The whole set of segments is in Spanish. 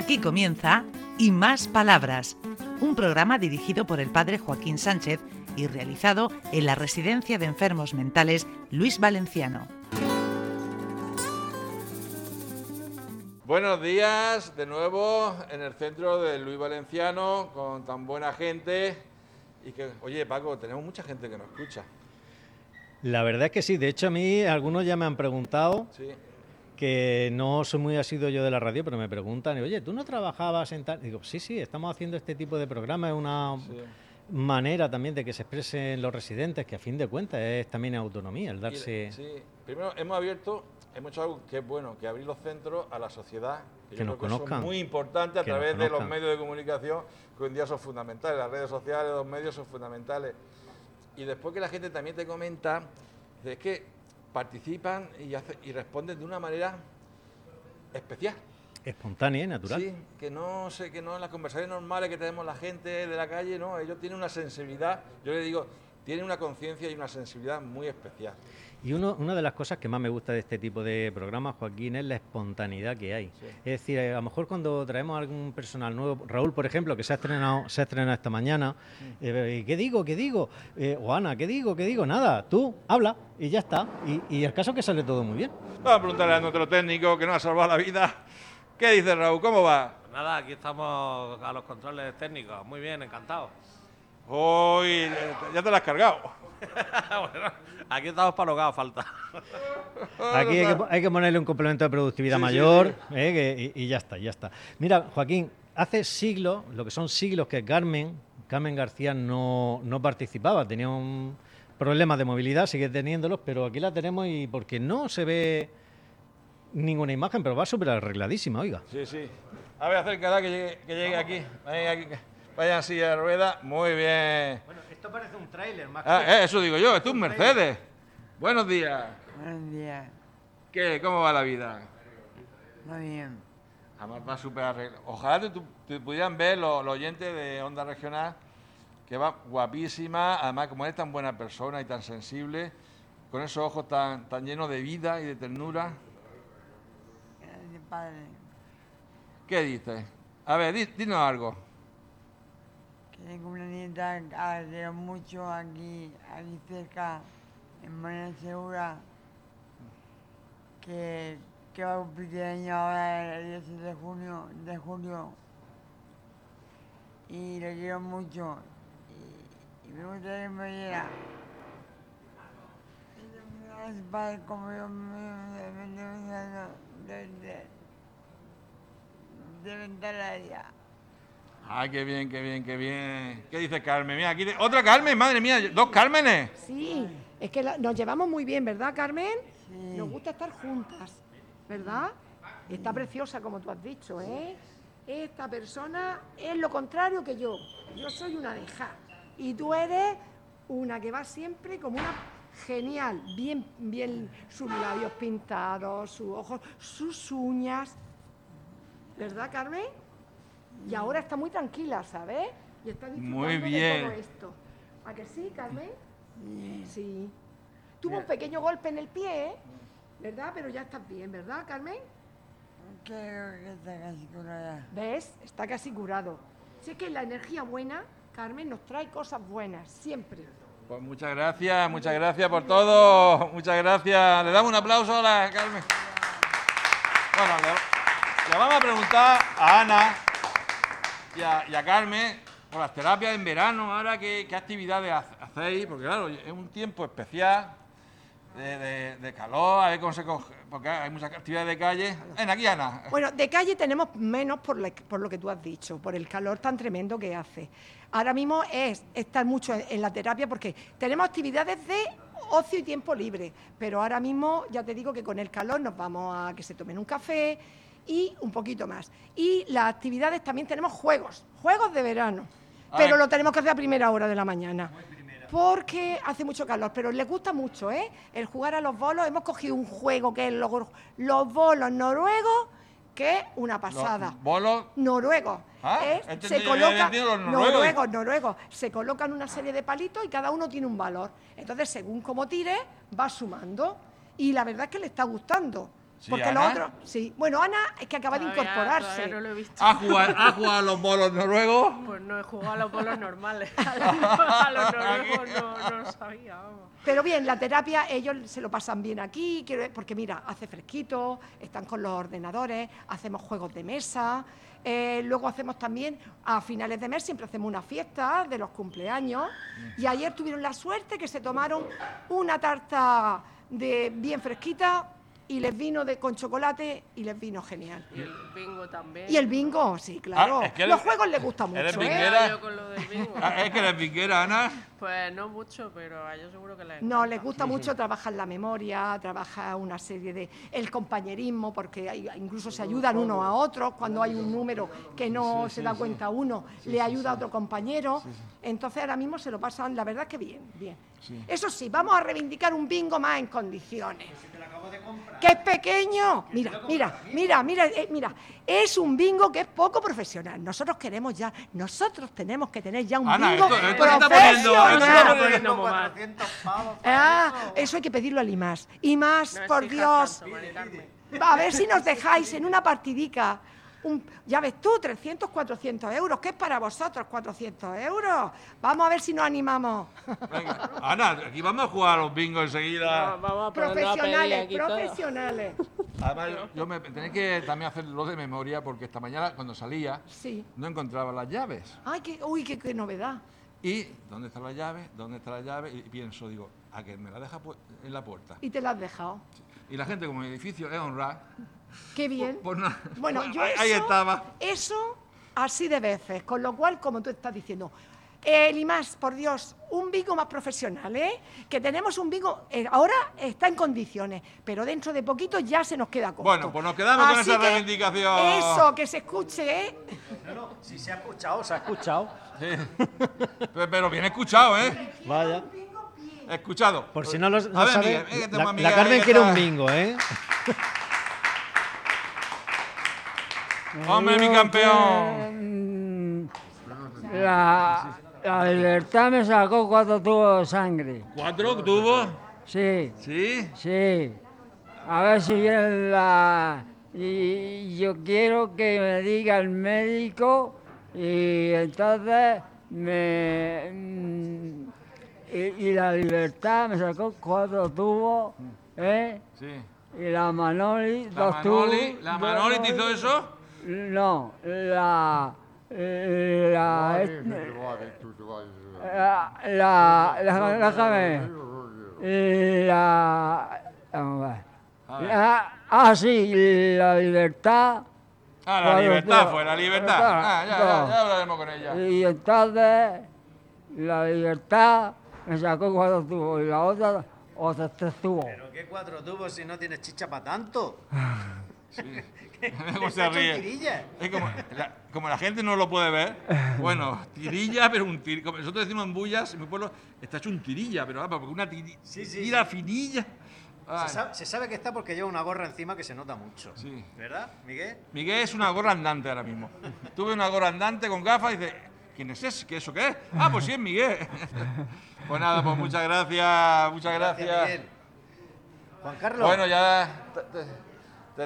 Aquí comienza Y Más Palabras, un programa dirigido por el padre Joaquín Sánchez y realizado en la Residencia de Enfermos Mentales Luis Valenciano. Buenos días de nuevo en el centro de Luis Valenciano con tan buena gente y que, oye Paco, tenemos mucha gente que nos escucha. La verdad es que sí, de hecho a mí algunos ya me han preguntado Sí. Que no soy muy asiduo yo de la radio, pero me preguntan, oye, ¿tú no trabajabas en tal? Digo, sí, sí, estamos haciendo este tipo de programa, es una Sí. manera también de que se expresen los residentes, que a fin de cuentas es también autonomía, el darse... sí. Primero hemos abierto, hemos hecho algo que es bueno, que abrir los centros a la sociedad. Que yo nos creo conozcan. muy importante a Que través de los medios de comunicación que hoy en día son fundamentales. Las redes sociales, los medios son fundamentales. Y después que la gente también te comenta, es que participan y, hace- y responden de una manera especial. Espontánea y natural. Sí, que no sé, que no en las conversaciones normales que tenemos la gente de la calle, no, ellos tienen una sensibilidad, yo le digo, tienen una conciencia y una sensibilidad muy especial. Y uno, una de las cosas que más me gusta de este tipo de programas, Joaquín, es la espontaneidad que hay. Sí. Es decir, eh, a lo mejor cuando traemos algún personal nuevo, Raúl, por ejemplo, que se ha estrenado, se ha estrenado esta mañana, Mm. eh, ¿qué digo? ¿Qué digo? Eh, o Ana, ¿qué digo? ¿Qué digo? Nada, tú habla y ya está. Y, y el caso es que sale todo muy bien. Vamos a preguntarle a nuestro técnico que nos ha salvado la vida. ¿Qué dice Raúl? ¿Cómo va? Pues Nada, aquí estamos a los controles técnicos. Muy bien, encantado. Hoy eh, ya te la has cargado. bueno, aquí estamos para lo que haga falta. Aquí hay que, po- hay que ponerle un complemento de productividad Sí, mayor sí. eh, que- y, y ya está, ya está. Mira, Joaquín, hace siglos, lo que son siglos que Carmen, Carmen García no, no participaba, tenía un problema de movilidad, sigue teniéndolos, pero aquí la tenemos y porque no se ve ninguna imagen, pero va súper arregladísima, oiga. Sí, sí. A ver, acércala que llegue, que llegue aquí. Vaya, así de rueda. Muy bien. Bueno, esto parece un tráiler más Ah, eh, eso digo yo, esto es un Mercedes. Buenos días. Buenos días. ¿Qué? ¿Cómo va la vida? Muy bien. Además va súper arreglado. Ojalá te, pudieran ver los, los oyentes de Onda Regional, que va guapísima, además como eres tan buena persona y tan sensible, con esos ojos tan, tan llenos de vida y de ternura. Gracias, padre. ¿Qué dices? A ver, di- dinos algo. Tengo una nieta que la quiero mucho aquí, aquí cerca, en Buena Segura, que, que va a cumplir años ahora el 16 de junio, de julio. Y le quiero mucho. Y, me gustaría que me padre, como me de, de. Ay, qué bien, qué bien, qué bien. ¿Qué dice Carmen? Mira, aquí te- otra Carmen, madre mía, dos Cármenes. Sí, es que la- nos llevamos muy bien, ¿verdad, Carmen? Sí. Nos gusta estar juntas, ¿verdad? Está preciosa, como tú has dicho, ¿eh? Esta persona es lo contrario que yo. Yo soy una deja. Y tú eres una que va siempre como una genial. Bien, bien, sus labios pintados, sus ojos, sus uñas. ¿Verdad, Carmen? Y ahora está muy tranquila, ¿sabes? Y está disfrutando Muy de bien. todo esto. ¿A que sí, Carmen? Sí. Tuvo un pequeño golpe en el pie, ¿eh? ¿verdad? Pero ya estás bien, ¿verdad, Carmen? Creo que está casi curada. ¿Ves? Está casi curado. Sé que la energía buena, Carmen, nos trae cosas buenas, siempre. Pues muchas gracias, muchas gracias por todo. Muchas gracias. Le damos un aplauso a la Carmen. Bueno, le, le vamos a preguntar a Ana y a, Carmen por las terapias en verano, ahora qué, qué actividades ha- hacéis, porque claro, es un tiempo especial de, calor, a ver cómo se coge, porque hay muchas actividades de calle. Ven aquí, Ana. Bueno, de calle tenemos menos por lo que tú has dicho, por el calor tan tremendo que hace. Ahora mismo es estar mucho en, en la terapia porque tenemos actividades de ocio y tiempo libre, pero ahora mismo ya te digo que con el calor nos vamos a que se tomen un café y un poquito más. Y las actividades también tenemos juegos, juegos de verano, pero Ay. lo tenemos que hacer a primera hora de la mañana. Porque hace mucho calor, pero les gusta mucho, ¿eh? El jugar a los bolos. Hemos cogido un juego que es los, los bolos noruegos, que es una pasada. Los bolos. Noruegos. Ah, ¿eh? entendí, Se ya coloca, entendí los noruegos. noruegos, noruegos. Se colocan una serie de palitos y cada uno tiene un valor. Entonces, según como tire, va sumando. Y la verdad es que le está gustando. Sí, Porque lo Ana. otro, sí. Bueno, Ana es que acaba de incorporarse. no lo he visto. ¿Ha jugado, ha jugado a los bolos noruegos? Pues no he jugado a los bolos normales. A los, a los noruegos no, no lo sabía, vamos. Pero bien, la terapia ellos se lo pasan bien aquí, porque mira, hace fresquito, están con los ordenadores, hacemos juegos de mesa, eh, luego hacemos también, a finales de mes siempre hacemos una fiesta de los cumpleaños y ayer tuvieron la suerte que se tomaron una tarta de bien fresquita y les vino de, con chocolate y les vino genial. Y el bingo también. Y el bingo, sí, claro. Ah, es que los eres- juegos les gustan eres mucho, ¿eh? binguera. Yo con lo del bingo. Ah, Es que eres vinquera, Ana. Pues no mucho, pero a ellos seguro que les No, les gusta mucho trabajar la memoria, trabajar una serie de el compañerismo, porque hay- incluso se ayudan unos a otros cuando hay un número que no se da cuenta uno, le ayuda a otro compañero. Entonces ahora mismo se lo pasan, la verdad que bien, bien. Eso sí, vamos a reivindicar un bingo más en condiciones. Que es pequeño. Mira, mira, mira, mira, eh, mira. Es un bingo que es poco profesional. Nosotros queremos ya, nosotros tenemos que tener ya un Ana, bingo esto- esto profesional. Ah, eso hay que pedirlo al IMAS. Y más, No por Dios, tanto, a ver si nos dejáis en una partidica. un- ya ves tú, 300, 400 euros. ¿Qué es para vosotros 400 euros? Vamos a ver si nos animamos. Venga, Ana, aquí vamos a jugar a los bingos enseguida. Vamos a ponernos a pedir profesionales, profesionales. Además, yo, yo me tenéis que también hacerlo de memoria porque esta mañana cuando salía Sí. no encontraba las llaves. Ay, qué, uy, qué, qué novedad. Y, ¿dónde está la llave? ¿Dónde está la llave? Y pienso, digo, a que me la deja en la puerta. Y te la has dejado. Y la gente, como mi edificio es honrada, Qué bien. pues no. Bueno, yo ahí, eso, ahí estaba. Eso así de veces, con lo cual, como tú estás diciendo, eh, Limas, por Dios, un bingo más profesional, ¿eh? Que tenemos un bingo, eh, ahora está en condiciones, pero dentro de poquito ya se nos queda corto. Bueno, pues nos quedamos con Así esa que reivindicación. Eso, que se escuche, ¿eh? Si se ha escuchado, se ha escuchado. Pero, pero bien escuchado, ¿eh? Vaya. Escuchado. Por si no lo no A ver, sabe, Miguel, eh, la, la Carmen quiere un bingo, ¿eh? Hombre, mi campeón. La, la libertad me sacó cuatro tubos de sangre. ¿Cuatro tubos? Sí, ¿Sí? sí. A ver si viene la... Y yo quiero que me diga el médico y entonces me... mm, Y, y la libertad me sacó cuatro tubos, ¿eh? Sí. Y la Manoli, ¿La dos tubos. ¿La Manoli te hizo eso? No, la... La... La... La... la- Déjame. La... vamos a ver. A ver. La- ah, sí, la libertad. Ah, la libertad fue, la libertad. Ah, ya, ya, ya hablaremos con ella. Y entonces, la libertad me sacó cuatro tubos y la otra, otros tres tubos. Pero qué cuatro tubos si no tienes chicha para tanto. ¿Cómo se ríe? Es como la, como la gente no lo puede ver. Bueno, tirilla, pero un tir, como Nosotros decimos en bullas, en mi pueblo está hecho un tirilla, pero vamos, porque una tiri- Sí, sí, tira finilla. Se sabe, se sabe que está porque lleva una gorra encima que se nota mucho. Sí. ¿Verdad, Miguel? Miguel es una gorra andante ahora mismo. Tuve una gorra andante con gafas y dice, ¿quién es ese? ¿Qué eso qué es? Ah, pues sí es Miguel. Pues nada, pues muchas gracias, muchas gracias. Miguel. Juan Carlos. Bueno, ya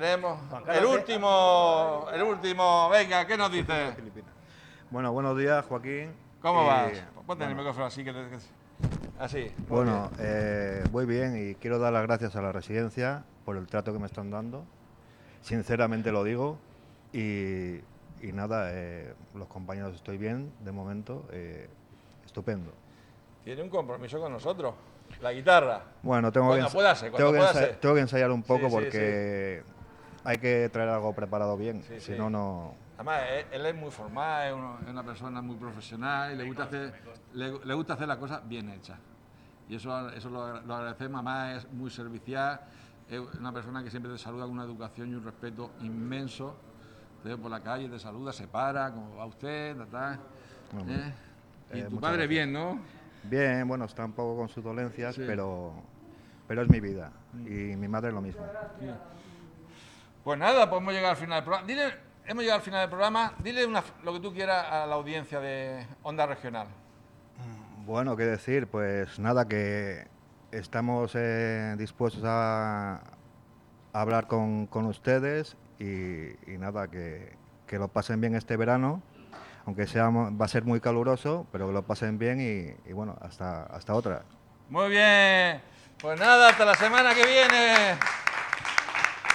tenemos el ¿qué? último, el último. Venga, ¿qué nos dice? Bueno, buenos días, Joaquín. ¿Cómo Eh, vas? Ponte el bueno, micrófono así que, te- que- así. Bueno, eh, voy bien y quiero dar las gracias a la residencia por el trato que me están dando. Sinceramente lo digo. Y, y nada, eh, los compañeros estoy bien de momento. eh, estupendo. Tiene un compromiso con nosotros. La guitarra. Bueno, tengo, que, ens- pueda ser, cuando tengo, que pueda ensa- ser. tengo que ensayar un poco Sí, sí, porque hay que traer algo preparado bien. Sí, si sí. no, no. Además, él, él es muy formal, es, una persona muy profesional y le gusta hacer, le, le gusta hacer las cosas bien hechas. Y eso, eso lo, lo agradecemos. Además, es muy servicial, es una persona que siempre te saluda con una educación y un respeto inmenso. Te ve por la calle, te saluda, se para, ¿cómo va usted? Ta, ta. Bueno, ¿Eh? Y eh, tu padre gracias. bien, ¿no? Bien, bueno, está un poco con sus dolencias, Sí. Mm. pero, pero es mi vida. Y mi madre lo mismo. Pues nada, pues hemos llegado al final del programa. Dile, hemos llegado al final del programa. Dile una- lo que tú quieras a la audiencia de Onda Regional. Bueno, qué decir, pues nada, que estamos eh, dispuestos a, hablar con, con ustedes y, y nada, que, que lo pasen bien este verano, aunque sea, va a ser muy caluroso, pero que lo pasen bien y, y bueno, hasta, hasta otra. Muy bien. Pues nada, hasta la semana que viene.